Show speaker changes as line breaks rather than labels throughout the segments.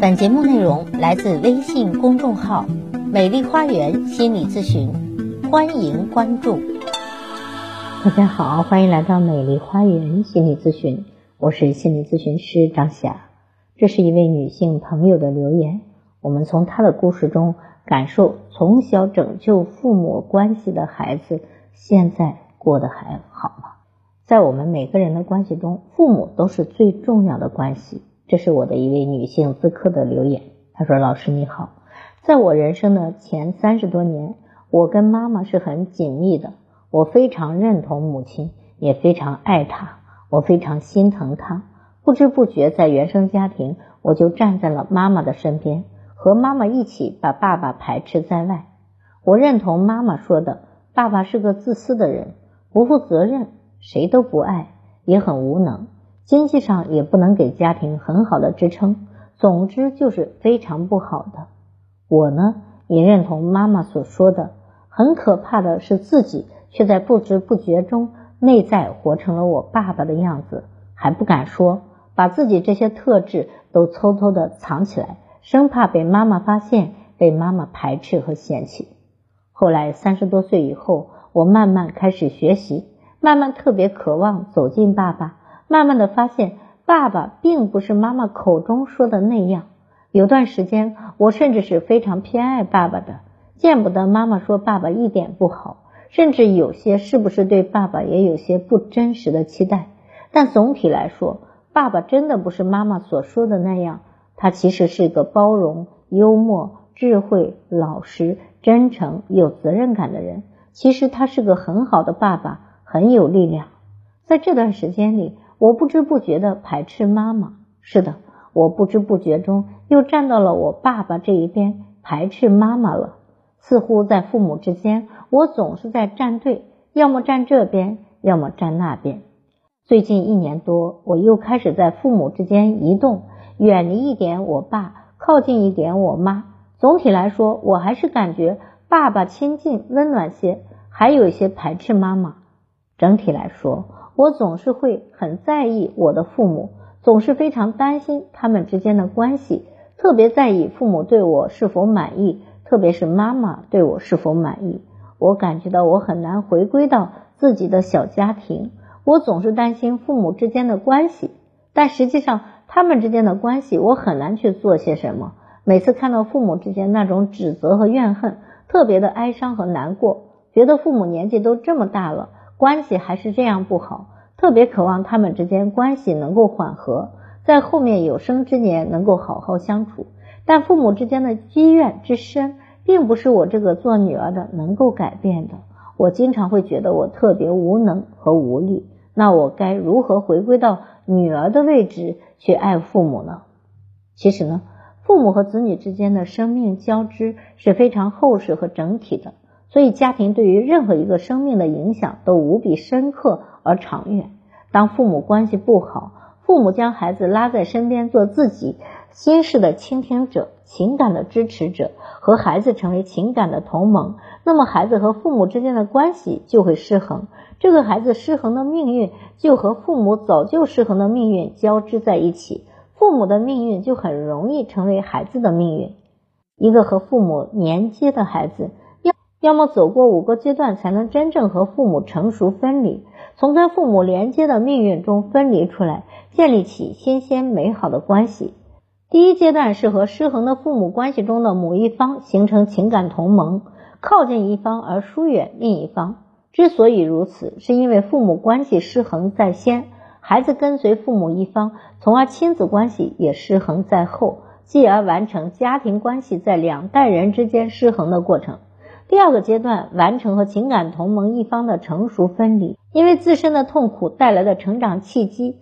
本节目内容来自微信公众号“美丽花园心理咨询”，欢迎关注。大家好，欢迎来到美丽花园心理咨询，我是心理咨询师张霞。这是一位女性朋友的留言，我们从她的故事中感受，从小拯救父母关系的孩子，现在过得还好吗？在我们每个人的关系中，父母都是最重要的关系。这是我的一位女性咨客的留言，她说：“老师你好，在我人生的前三十多年，我跟妈妈是很紧密的，我非常认同母亲，也非常爱她，我非常心疼她。不知不觉在原生家庭，我就站在了妈妈的身边，和妈妈一起把爸爸排斥在外。我认同妈妈说的，爸爸是个自私的人，不负责任，谁都不爱，也很无能。”经济上也不能给家庭很好的支撑，总之就是非常不好的。我呢也认同妈妈所说的，很可怕的是自己却在不知不觉中内在活成了我爸爸的样子，还不敢说，把自己这些特质都偷偷的藏起来，生怕被妈妈发现，被妈妈排斥和嫌弃。后来三十多岁以后，我慢慢开始学习，慢慢特别渴望走进爸爸。慢慢的发现，爸爸并不是妈妈口中说的那样。有段时间，我甚至是非常偏爱爸爸的，见不得妈妈说爸爸一点不好，甚至有些是不是对爸爸也有些不真实的期待。但总体来说，爸爸真的不是妈妈所说的那样，他其实是一个包容、幽默、智慧、老实、真诚、有责任感的人。其实他是个很好的爸爸，很有力量。在这段时间里。我不知不觉的排斥妈妈，是的，我不知不觉中又站到了我爸爸这一边，排斥妈妈了。似乎在父母之间，我总是在站队，要么站这边，要么站那边。最近一年多，我又开始在父母之间移动，远离一点我爸，靠近一点我妈。总体来说，我还是感觉爸爸亲近温暖些，还有一些排斥妈妈。整体来说。我总是会很在意我的父母，总是非常担心他们之间的关系，特别在意父母对我是否满意，特别是妈妈对我是否满意。我感觉到我很难回归到自己的小家庭，我总是担心父母之间的关系，但实际上他们之间的关系我很难去做些什么。每次看到父母之间那种指责和怨恨，特别的哀伤和难过，觉得父母年纪都这么大了。关系还是这样不好，特别渴望他们之间关系能够缓和，在后面有生之年能够好好相处。但父母之间的积怨之深，并不是我这个做女儿的能够改变的。我经常会觉得我特别无能和无力。那我该如何回归到女儿的位置去爱父母呢？其实呢，父母和子女之间的生命交织是非常厚实和整体的。所以，家庭对于任何一个生命的影响都无比深刻而长远。当父母关系不好，父母将孩子拉在身边做自己心事的倾听者、情感的支持者，和孩子成为情感的同盟，那么孩子和父母之间的关系就会失衡。这个孩子失衡的命运就和父母早就失衡的命运交织在一起，父母的命运就很容易成为孩子的命运。一个和父母连接的孩子。要么走过五个阶段，才能真正和父母成熟分离，从跟父母连接的命运中分离出来，建立起新鲜美好的关系。第一阶段是和失衡的父母关系中的某一方形成情感同盟，靠近一方而疏远另一方。之所以如此，是因为父母关系失衡在先，孩子跟随父母一方，从而亲子关系也失衡在后，继而完成家庭关系在两代人之间失衡的过程。第二个阶段完成和情感同盟一方的成熟分离，因为自身的痛苦带来的成长契机，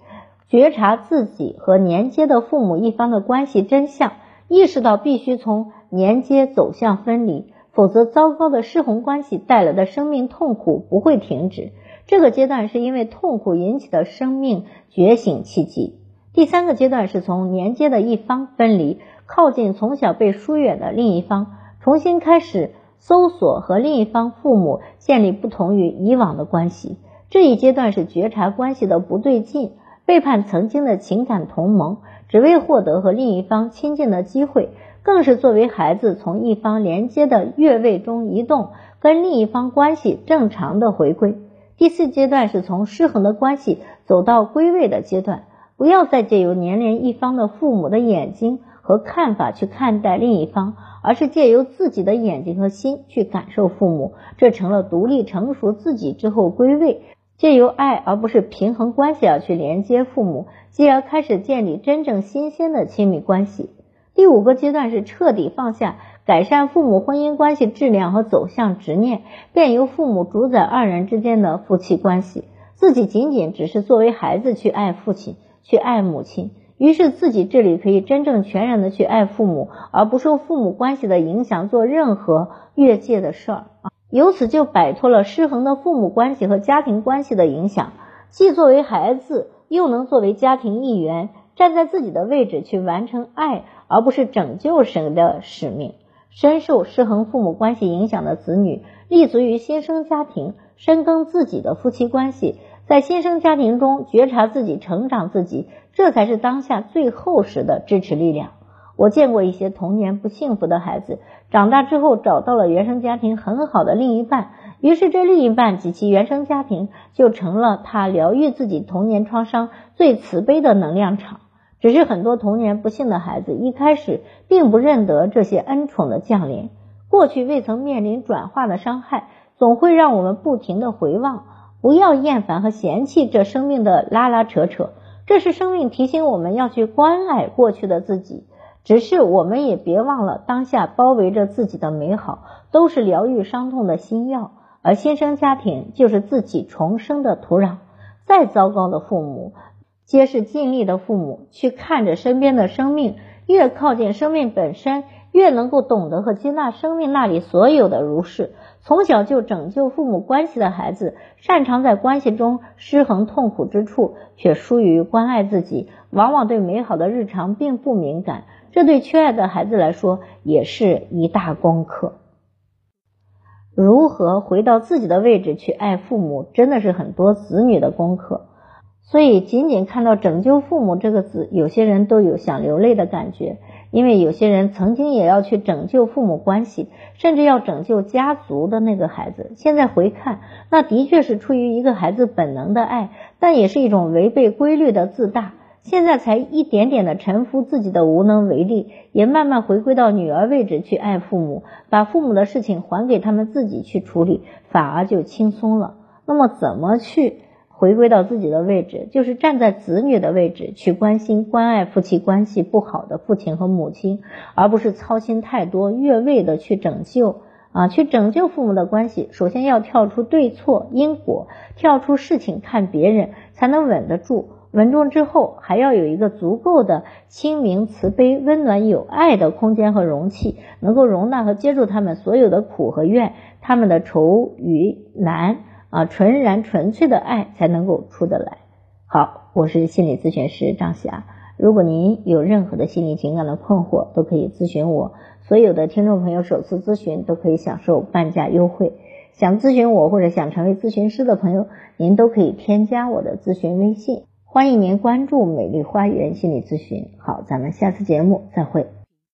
觉察自己和连接的父母一方的关系真相，意识到必须从连接走向分离，否则糟糕的失衡关系带来的生命痛苦不会停止。这个阶段是因为痛苦引起的生命觉醒契机。第三个阶段是从连接的一方分离，靠近从小被疏远的另一方，重新开始。搜索和另一方父母建立不同于以往的关系，这一阶段是觉察关系的不对劲，背叛曾经的情感同盟，只为获得和另一方亲近的机会，更是作为孩子从一方连接的越位中移动，跟另一方关系正常的回归。第四阶段是从失衡的关系走到归位的阶段，不要再借由年龄一方的父母的眼睛和看法去看待另一方，而是借由自己的眼睛和心去感受父母，这成了独立成熟自己之后归位。借由爱而不是平衡关系而去连接父母，继而开始建立真正新鲜的亲密关系。第五个阶段是彻底放下，改善父母婚姻关系质量和走向执念，便由父母主宰二人之间的夫妻关系，自己仅仅只是作为孩子去爱父亲，去爱母亲。于是自己这里可以真正全然的去爱父母，而不受父母关系的影响做任何越界的事儿。由此就摆脱了失衡的父母关系和家庭关系的影响，既作为孩子，又能作为家庭一员，站在自己的位置去完成爱，而不是拯救神的使命。深受失衡父母关系影响的子女，立足于新生家庭，深耕自己的夫妻关系，在新生家庭中觉察自己、成长自己，这才是当下最厚实的支持力量。我见过一些童年不幸福的孩子，长大之后找到了原生家庭很好的另一半，于是这另一半及其原生家庭就成了他疗愈自己童年创伤最慈悲的能量场。只是很多童年不幸的孩子一开始并不认得这些恩宠的降临，过去未曾面临转化的伤害，总会让我们不停的回望。不要厌烦和嫌弃这生命的拉拉扯扯，这是生命提醒我们要去关爱过去的自己。只是我们也别忘了，当下包围着自己的美好，都是疗愈伤痛的心药。而新生家庭就是自己重生的土壤。再糟糕的父母，皆是尽力的父母。去看着身边的生命，越靠近生命本身，越能够懂得和接纳生命那里所有的如是。从小就拯救父母关系的孩子，擅长在关系中失衡痛苦之处，却疏于关爱自己，往往对美好的日常并不敏感。这对缺爱的孩子来说也是一大功课。如何回到自己的位置去爱父母，真的是很多子女的功课。所以，仅仅看到“拯救父母”这个字，有些人都有想流泪的感觉，因为有些人曾经也要去拯救父母关系，甚至要拯救家族的那个孩子。现在回看，那的确是出于一个孩子本能的爱，但也是一种违背规律的自大。现在才一点点的臣服自己的无能为力，也慢慢回归到女儿位置去爱父母，把父母的事情还给他们自己去处理，反而就轻松了。那么怎么去回归到自己的位置？就是站在子女的位置去关心、关爱夫妻关系不好的父亲和母亲，而不是操心太多、越位的去拯救啊，去拯救父母的关系。首先要跳出对错因果，跳出事情看别人，才能稳得住。稳重之后，还要有一个足够的清明、慈悲、温暖、有爱的空间和容器，能够容纳和接住他们所有的苦和怨，他们的愁与难啊，纯然纯粹的爱才能够出得来。好，我是心理咨询师张霞。如果您有任何的心理情感的困惑，都可以咨询我。所有的听众朋友首次咨询都可以享受半价优惠。想咨询我或者想成为咨询师的朋友，您都可以添加我的咨询微信。欢迎您关注美丽花园心理咨询。好，咱们下次节目再会。